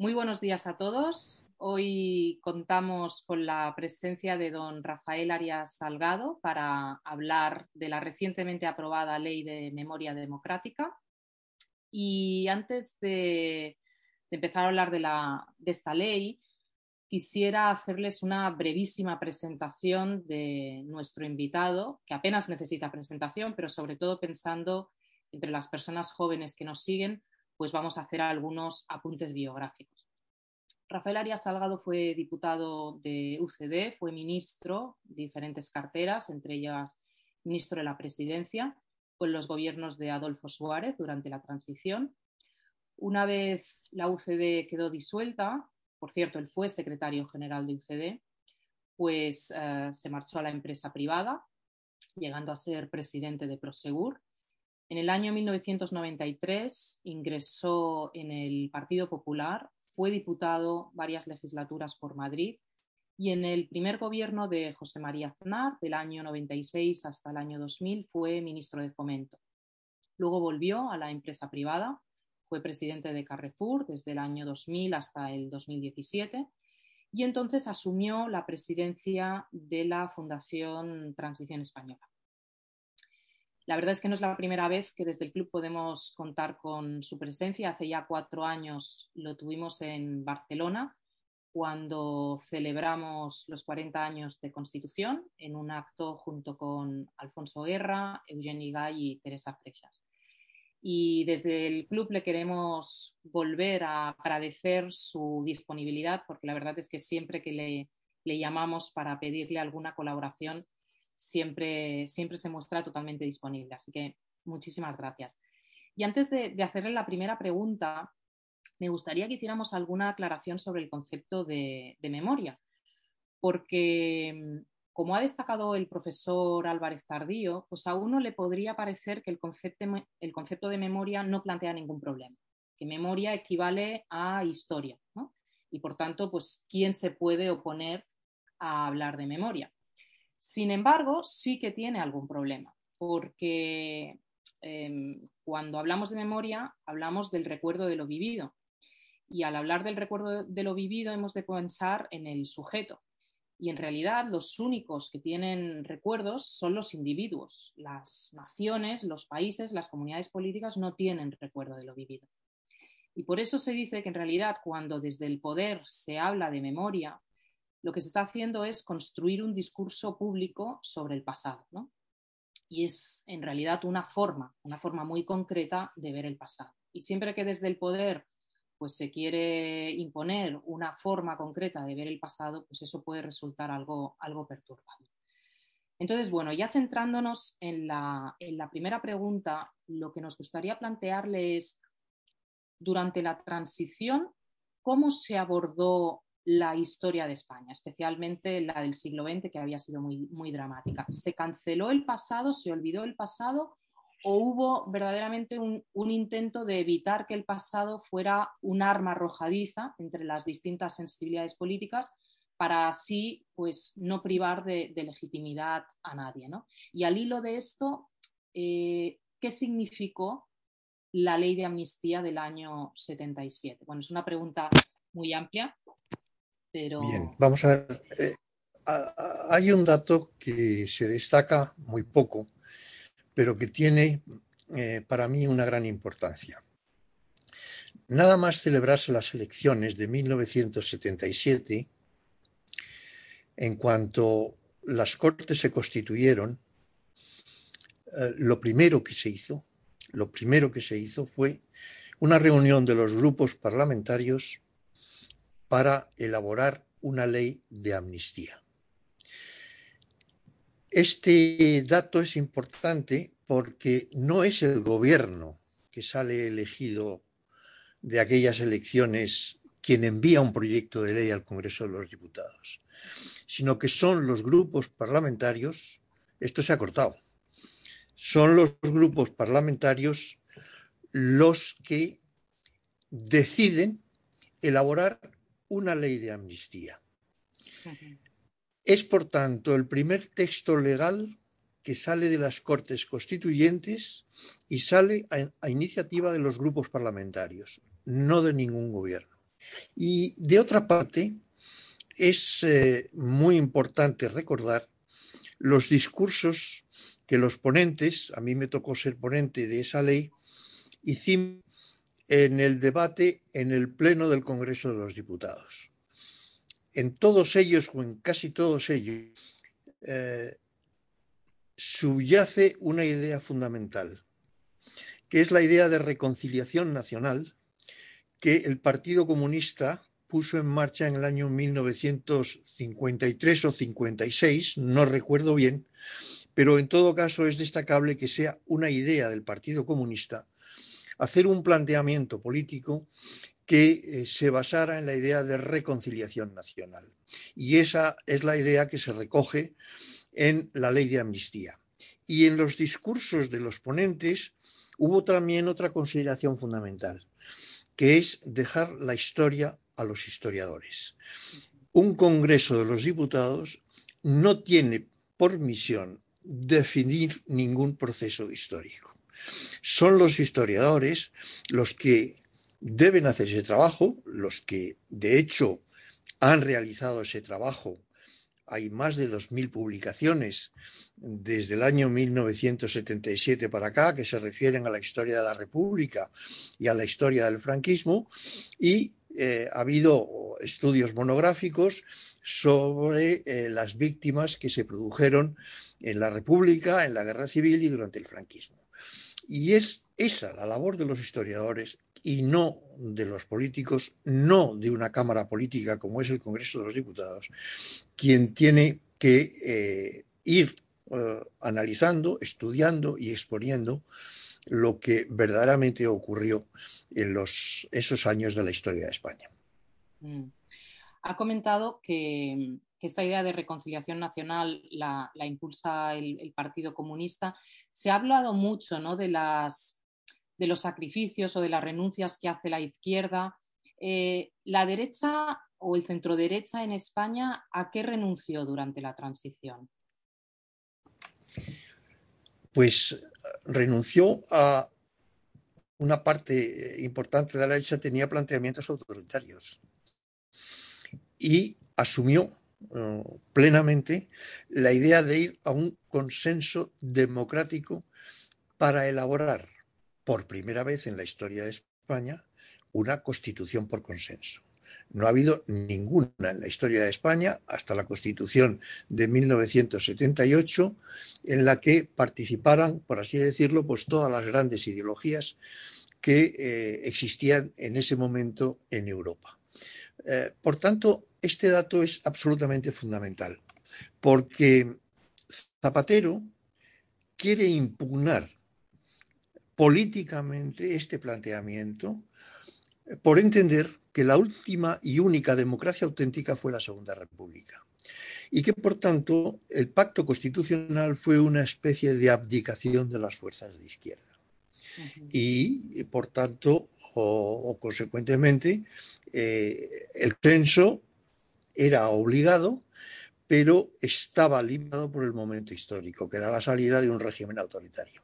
Muy buenos días a todos. Hoy contamos con la presencia de don Rafael Arias Salgado para hablar de la recientemente aprobada Ley de Memoria Democrática. Y antes de, empezar a hablar de, esta ley, quisiera hacerles una brevísima presentación de nuestro invitado, que apenas necesita presentación, pero sobre todo pensando entre las personas jóvenes que nos siguen, pues vamos a hacer algunos apuntes biográficos. Rafael Arias Salgado fue diputado de UCD, fue ministro de diferentes carteras, entre ellas ministro de la Presidencia, con los gobiernos de Adolfo Suárez durante la transición. Una vez la UCD quedó disuelta, por cierto, él fue secretario general de UCD, pues eh, se marchó a la empresa privada, llegando a ser presidente de Prosegur en el año 1993 ingresó en el Partido Popular, fue diputado varias legislaturas por Madrid y en el primer gobierno de José María Aznar, del año 96 hasta el año 2000, fue ministro de Fomento. Luego volvió a la empresa privada, fue presidente de Carrefour desde el año 2000 hasta el 2017 y entonces asumió la presidencia de la Fundación Transición Española. La verdad es que no es la primera vez que desde el club podemos contar con su presencia. Hace ya cuatro años lo tuvimos en Barcelona, cuando celebramos los 40 años de Constitución en un acto junto con Alfonso Guerra, Eugeni Gay y Teresa Freixas. Y desde el club le queremos volver a agradecer su disponibilidad, porque la verdad es que siempre que le, le llamamos para pedirle alguna colaboración, siempre, siempre se muestra totalmente disponible. Así que muchísimas gracias. Y antes de, hacerle la primera pregunta, me gustaría que hiciéramos alguna aclaración sobre el concepto de, memoria, porque como ha destacado el profesor Álvarez Tardío, pues a uno le podría parecer que el concepto, el concepto de memoria no plantea ningún problema, que memoria equivale a historia, Y por tanto, pues, ¿quién se puede oponer a hablar de memoria? Sin embargo, sí que tiene algún problema, porque em, cuando hablamos de memoria, hablamos del recuerdo de lo vivido. Y al hablar del recuerdo de lo vivido, hemos de pensar en el sujeto. Y en realidad los únicos que tienen recuerdos son los individuos. Las naciones, los países, las comunidades políticas no tienen recuerdo de lo vivido. Y por eso se dice que en realidad cuando desde el poder se habla de memoria, lo que se está haciendo es construir un discurso público sobre el pasado. Y es en realidad una forma, una forma muy concreta de ver el pasado. Y siempre que desde el poder pues se quiere imponer una forma concreta de ver el pasado, pues eso puede resultar algo, algo perturbador. Entonces, bueno, ya centrándonos en la, en la primera pregunta, lo que nos gustaría plantearle es, durante la transición, ¿cómo se abordó la historia de España, especialmente la del siglo XX, que había sido muy, muy dramática. ¿Se canceló el pasado, se olvidó el pasado o hubo verdaderamente un, intento de evitar que el pasado fuera un arma arrojadiza entre las distintas sensibilidades políticas para así pues, no privar de, legitimidad a nadie? Y al hilo de esto, eh, ¿qué significó la ley de amnistía del año 77? Bueno, es una pregunta muy amplia, Bien, vamos a ver. Eh, hay un dato que se destaca muy poco, pero que tiene eh, para mí una gran importancia. Nada más celebrarse las elecciones de 1977, en cuanto las Cortes se constituyeron, eh, lo primero que se hizo, lo primero que se hizo fue una reunión de los grupos parlamentarios para elaborar una ley de amnistía. Este dato es importante porque no es el gobierno que sale elegido de aquellas elecciones quien envía un proyecto de ley al Congreso de los Diputados, sino que son los grupos parlamentarios, esto se ha cortado, son los grupos parlamentarios los que deciden elaborar una ley de amnistía. Es, por tanto, el primer texto legal que sale de las Cortes Constituyentes y sale a, iniciativa de los grupos parlamentarios, no de ningún gobierno. Y de otra parte, es eh, muy importante recordar los discursos que los ponentes, a mí me tocó ser ponente de esa ley, hicimos en el debate en el Pleno del Congreso de los Diputados. En todos ellos, o en casi todos ellos, eh, subyace una idea fundamental, que es la idea de reconciliación nacional que el Partido Comunista puso en marcha en el año 1953 o 56, no recuerdo bien, pero en todo caso es destacable que sea una idea del Partido Comunista hacer un planteamiento político que eh, se basara en la idea de reconciliación nacional. Y esa es la idea que se recoge en la ley de amnistía. Y en los discursos de los ponentes hubo también otra consideración fundamental, que es dejar la historia a los historiadores. Un Congreso de los Diputados no tiene por misión definir ningún proceso histórico. Son los historiadores los que deben hacer ese trabajo, los que de hecho han realizado ese trabajo. Hay más de 2.000 publicaciones desde el año 1977 para acá que se refieren a la historia de la República y a la historia del franquismo y eh, ha habido estudios monográficos sobre eh, las víctimas que se produjeron en la República, en la Guerra Civil y durante el franquismo. Y es esa la labor de los historiadores y no de los políticos, no de una Cámara política como es el Congreso de los Diputados, quien tiene que eh, ir eh, analizando, estudiando y exponiendo lo que verdaderamente ocurrió en los, esos años de la historia de España. Mm. Ha comentado que que esta idea de reconciliación nacional la, impulsa el, Partido Comunista. Se ha hablado mucho ¿no? de, las, de los sacrificios o de las renuncias que hace la izquierda. Eh, ¿La derecha o el centro derecha en España a qué renunció durante la transición? Pues renunció a una parte importante de la derecha, tenía planteamientos autoritarios y asumió eh, plenamente la idea de ir a un consenso democrático para elaborar por primera vez en la historia de España una constitución por consenso. No ha habido ninguna en la historia de España hasta la constitución de 1978 en la que participaran, por así decirlo, pues todas las grandes ideologías que eh, existían en ese momento en Europa. Eh, por tanto, este dato es absolutamente fundamental, porque Zapatero quiere impugnar políticamente este planteamiento por entender que la última y única democracia auténtica fue la Segunda República y que por tanto el pacto constitucional fue una especie de abdicación de las fuerzas de izquierda. Y por tanto, o, consecuentemente, eh, el censo era obligado, pero estaba limitado por el momento histórico, que era la salida de un régimen autoritario.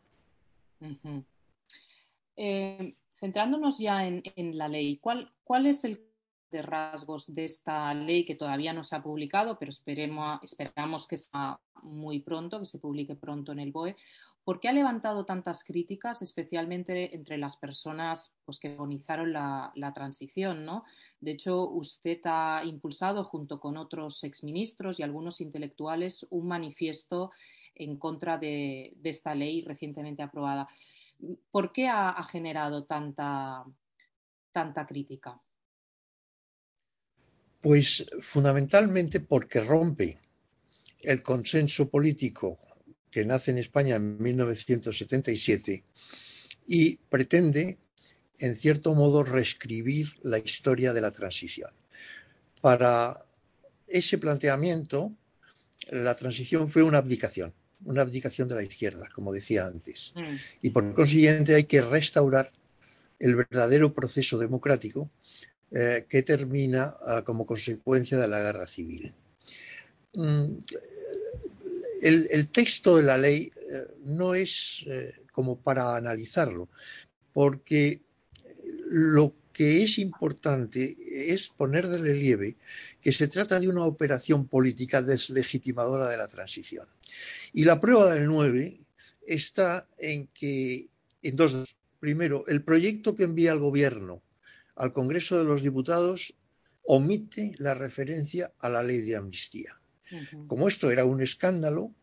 Eh, centrándonos ya en, la ley, ¿cuál, ¿cuál, es el de rasgos de esta ley que todavía no se ha publicado, pero esperemos, esperamos que sea muy pronto, que se publique pronto en el BOE? ¿Por qué ha levantado tantas críticas, especialmente entre las personas pues, que agonizaron la, transición? ¿no? De hecho, usted ha impulsado, junto con otros exministros y algunos intelectuales, un manifiesto en contra de, esta ley recientemente aprobada. ¿Por qué ha, generado tanta, tanta crítica? Pues fundamentalmente porque rompe el consenso político que nace en España en 1977 y pretende en cierto modo, reescribir la historia de la transición. Para ese planteamiento, la transición fue una abdicación, una abdicación de la izquierda, como decía antes. Mm. Y por consiguiente hay que restaurar el verdadero proceso democrático eh, que termina ah, como consecuencia de la guerra civil. Mm, el, texto de la ley eh, no es eh, como para analizarlo, porque lo que es importante es poner de relieve que se trata de una operación política deslegitimadora de la transición. Y la prueba del 9 está en que, en dos, primero, el proyecto que envía el gobierno al Congreso de los Diputados omite la referencia a la ley de amnistía. Como esto era un escándalo,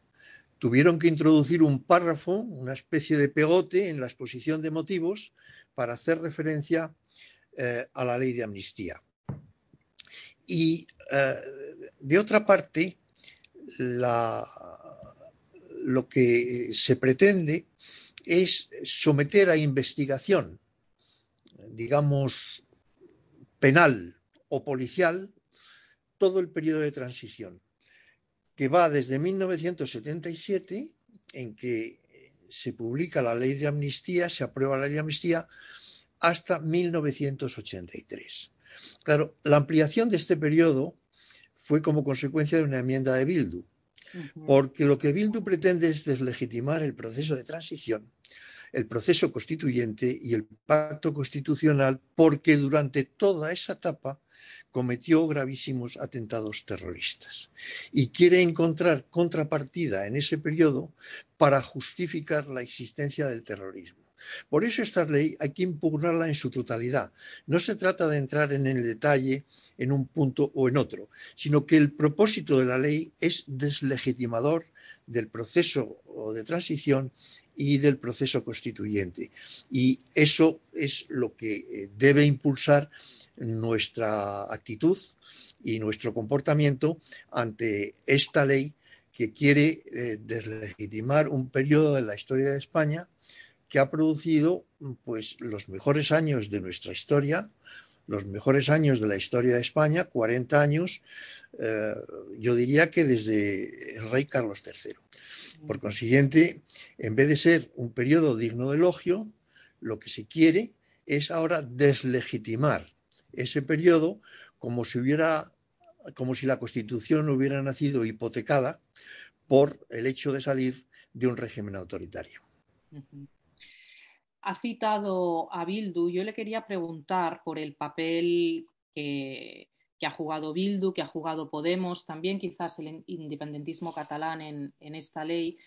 tuvieron que introducir un párrafo, una especie de pegote en la exposición de motivos para hacer referencia eh, a la ley de amnistía. Y eh, de otra parte, lo que se pretende es someter a investigación, digamos, penal o policial, todo el periodo de transición que va desde 1977, en que se publica la ley de amnistía, se aprueba la ley de amnistía, hasta 1983. Claro, la ampliación de este periodo fue como consecuencia de una enmienda de Bildu, porque lo que Bildu pretende es deslegitimar el proceso de transición, el proceso constituyente y el pacto constitucional, porque durante toda esa etapa cometió gravísimos atentados terroristas y quiere encontrar contrapartida en ese periodo para justificar la existencia del terrorismo. Por eso esta ley hay que impugnarla en su totalidad. No se trata de entrar en el detalle en un punto o en otro, sino que el propósito de la ley es deslegitimador del proceso de transición y del proceso constituyente. Y eso es lo que eh, debe impulsar nuestra actitud y nuestro comportamiento ante esta ley que quiere eh, deslegitimar un periodo de la historia de España que ha producido pues los mejores años de nuestra historia, los mejores años de la historia de España, 40 años, eh, yo diría que desde el rey Carlos III. Por consiguiente, en vez de ser un periodo digno de elogio, lo que se quiere es ahora deslegitimar ese periodo como si hubiera como si la Constitución hubiera nacido hipotecada por el hecho de salir de un régimen autoritario. Ha citado a Bildu. Yo le quería preguntar por el papel que, ha jugado Bildu, que ha jugado Podemos, también quizás el independentismo catalán en esta ley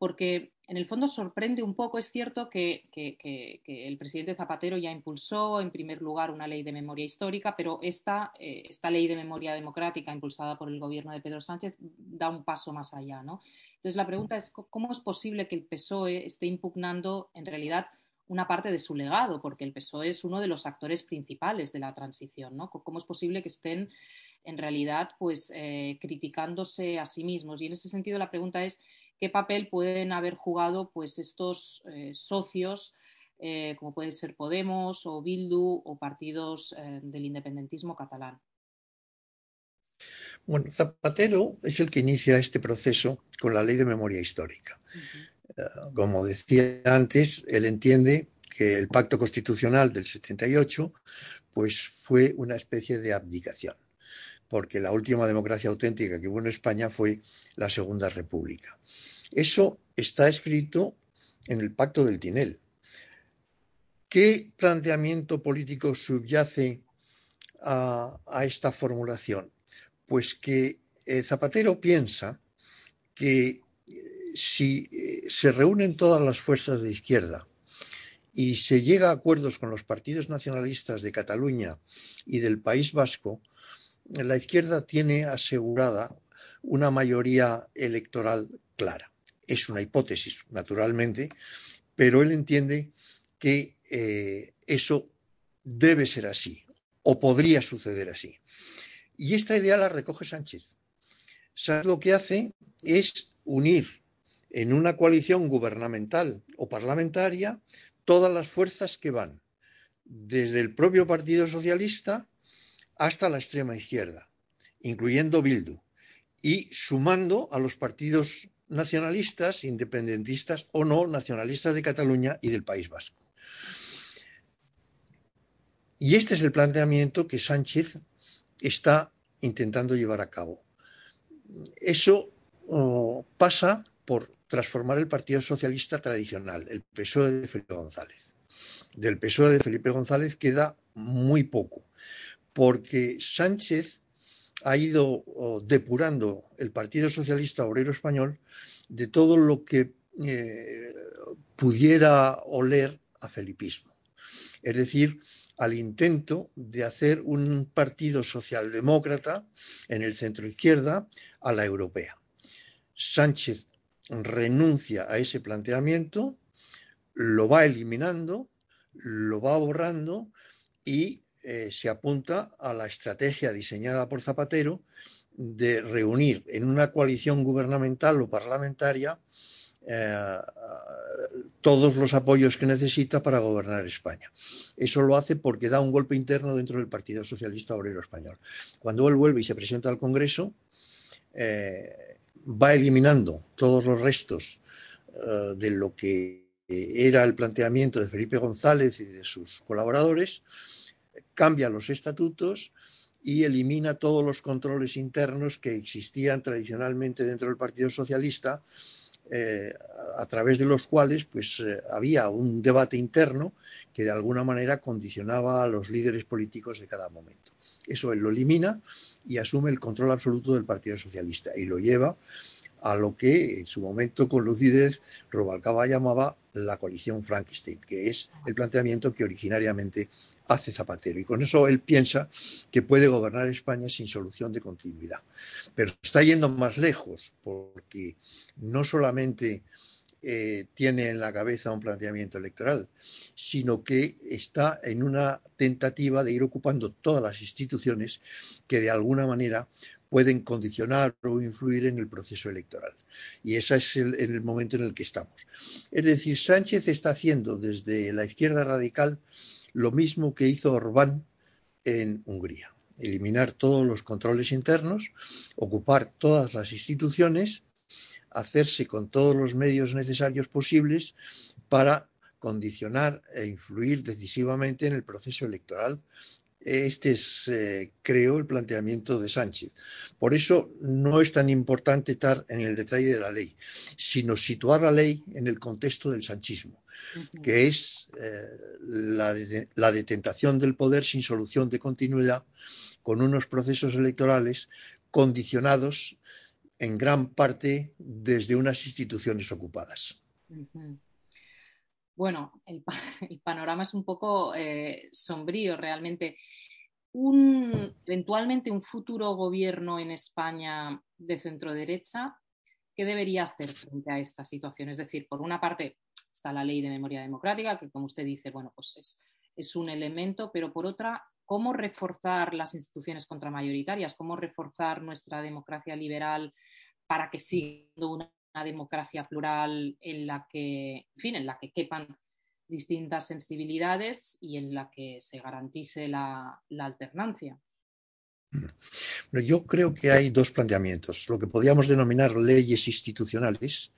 porque en el fondo sorprende un poco, es cierto que, el presidente Zapatero ya impulsó en primer lugar una ley de memoria histórica, pero esta, eh, esta ley de memoria democrática impulsada por el gobierno de Pedro Sánchez da un paso más allá. ¿no? Entonces la pregunta es, ¿cómo es posible que el PSOE esté impugnando en realidad una parte de su legado? Porque el PSOE es uno de los actores principales de la transición. ¿no? ¿Cómo es posible que estén en realidad pues, eh, criticándose a sí mismos? Y en ese sentido la pregunta es, qué papel pueden haber jugado pues, estos eh, socios, eh, como puede ser Podemos o Bildu o partidos eh, del independentismo catalán. Bueno, Zapatero es el que inicia este proceso con la ley de memoria histórica. como decía antes, él entiende que el pacto constitucional del 78 pues, fue una especie de abdicación porque la última democracia auténtica que hubo en España fue la Segunda República. Eso está escrito en el Pacto del Tinel. ¿Qué planteamiento político subyace a, esta formulación? Pues que eh, Zapatero piensa que eh, si eh, se reúnen todas las fuerzas de izquierda y se llega a acuerdos con los partidos nacionalistas de Cataluña y del País Vasco, la izquierda tiene asegurada una mayoría electoral clara. Es una hipótesis, naturalmente, pero él entiende que eh, eso debe ser así o podría suceder así. Y esta idea la recoge Sánchez. Sánchez lo que hace es unir en una coalición gubernamental o parlamentaria todas las fuerzas que van desde el propio Partido Socialista hasta la extrema izquierda, incluyendo Bildu, y sumando a los partidos nacionalistas, independentistas o no, nacionalistas de Cataluña y del País Vasco. Y este es el planteamiento que Sánchez está intentando llevar a cabo. Eso pasa por transformar el Partido Socialista tradicional, el PSOE de Felipe González. Del PSOE de Felipe González queda muy poco, porque Sánchez ha ido depurando el Partido Socialista Obrero Español de todo lo que eh, pudiera oler a felipismo. Es decir, al intento de hacer un partido socialdemócrata en el centro izquierda a la europea. Sánchez renuncia a ese planteamiento, lo va eliminando, lo va borrando y eh, se apunta a la estrategia diseñada por Zapatero de reunir en una coalición gubernamental o parlamentaria eh, todos los apoyos que necesita para gobernar España. Eso lo hace porque da un golpe interno dentro del Partido Socialista Obrero Español. Cuando él vuelve y se presenta al Congreso, eh, va eliminando todos los restos de lo que era el planteamiento de Felipe González y de sus colaboradores, cambia los estatutos y elimina todos los controles internos que existían tradicionalmente dentro del Partido Socialista eh, a través de los cuales pues, eh, había un debate interno que de alguna manera condicionaba a los líderes políticos de cada momento. Eso él lo elimina y asume el control absoluto del Partido Socialista y lo lleva a lo que en su momento con lucidez Robalcaba llamaba la coalición Frankenstein, que es el planteamiento que originariamente hace Zapatero. Y con eso él piensa que puede gobernar España sin solución de continuidad. Pero está yendo más lejos, porque no solamente eh, tiene en la cabeza un planteamiento electoral, sino que está en una tentativa de ir ocupando todas las instituciones que de alguna manera pueden condicionar o influir en el proceso electoral. Y ese es el, el, momento en el que estamos. Es decir, Sánchez está haciendo desde la izquierda radical lo mismo que hizo Orbán en Hungría. Eliminar todos los controles internos, ocupar todas las instituciones, hacerse con todos los medios necesarios posibles para condicionar e influir decisivamente en el proceso electoral este es, eh, creo, el planteamiento de Sánchez. Por eso no es tan importante estar en el detalle de la ley, sino situar la ley en el contexto del sanchismo, que es eh, la, la detentación del poder sin solución de continuidad, con unos procesos electorales condicionados en gran parte desde unas instituciones ocupadas. Bueno, el, panorama es un poco eh, sombrío realmente. Un, eventualmente un futuro gobierno en España de centro derecha, ¿qué debería hacer frente a esta situación? Es decir, por una parte está la ley de memoria democrática, que como usted dice, bueno, pues es, es un elemento, pero por otra, ¿cómo reforzar las instituciones contramayoritarias? ¿Cómo reforzar nuestra democracia liberal para que siga una una democracia plural en la que, en fin, en la que quepan distintas sensibilidades y en la que se garantice la, alternancia. yo creo que hay dos planteamientos, lo que podríamos denominar leyes institucionales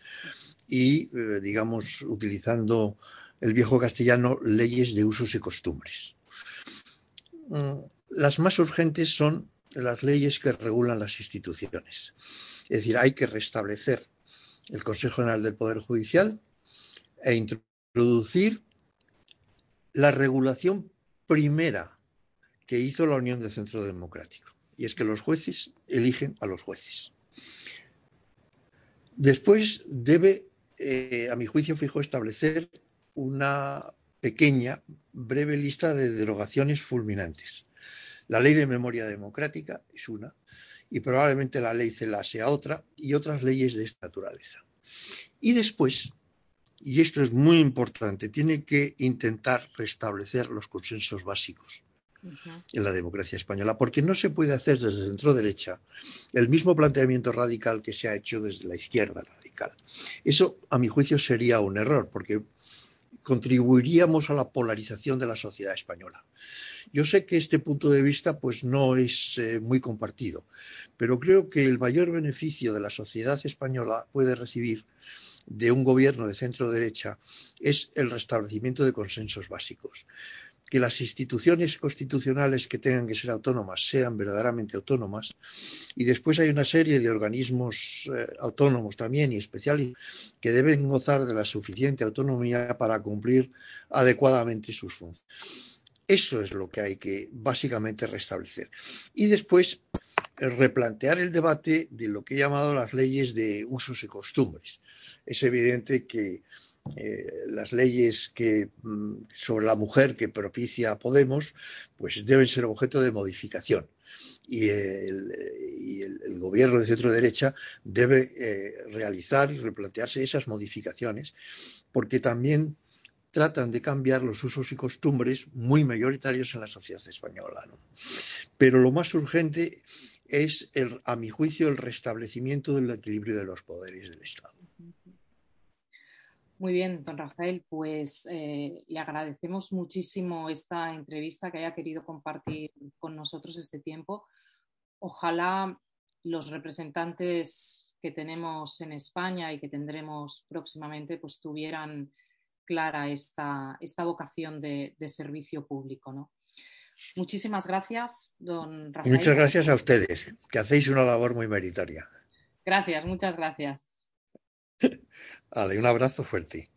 y, eh, digamos, utilizando el viejo castellano, leyes de usos y costumbres. Mm, las más urgentes son las leyes que regulan las instituciones. Es decir, hay que restablecer el Consejo General del Poder Judicial e introducir la regulación primera que hizo la Unión de Centro Democrático, y es que los jueces eligen a los jueces. Después debe, eh, a mi juicio fijo, establecer una pequeña, breve lista de derogaciones fulminantes. La ley de memoria democrática es una, y probablemente la ley CELA sea otra y otras leyes de esta naturaleza. Y después, y esto es muy importante, tiene que intentar restablecer los consensos básicos en la democracia española, porque no se puede hacer desde centro derecha el mismo planteamiento radical que se ha hecho desde la izquierda radical. Eso, a mi juicio, sería un error, porque contribuiríamos a la polarización de la sociedad española. Yo sé que este punto de vista pues no es eh, muy compartido, pero creo que el mayor beneficio de la sociedad española puede recibir de un gobierno de centro derecha es el restablecimiento de consensos básicos que las instituciones constitucionales que tengan que ser autónomas sean verdaderamente autónomas y después hay una serie de organismos eh, autónomos también y especiales que deben gozar de la suficiente autonomía para cumplir adecuadamente sus funciones. Eso es lo que hay que básicamente restablecer. Y después eh, replantear el debate de lo que he llamado las leyes de usos y costumbres. Es evidente que eh, las leyes que, mm, sobre la mujer que propicia Podemos, pues deben ser objeto de modificación. Y el, gobierno de centro derecha debe eh, realizar y replantearse esas modificaciones, porque también tratan de cambiar los usos y costumbres muy mayoritarios en la sociedad española. Pero lo más urgente es, a mi juicio, el restablecimiento del equilibrio de los poderes del Estado. Muy bien, don Rafael, pues eh, le agradecemos muchísimo esta entrevista que haya querido compartir con nosotros este tiempo. Ojalá los representantes que tenemos en España y que tendremos próximamente pues tuvieran clara esta, esta vocación de, de servicio público. ¿no? Muchísimas gracias, don Rafael. Muchas gracias a ustedes, que hacéis una labor muy meritoria. Gracias, muchas gracias. Vale, un abrazo fuerte.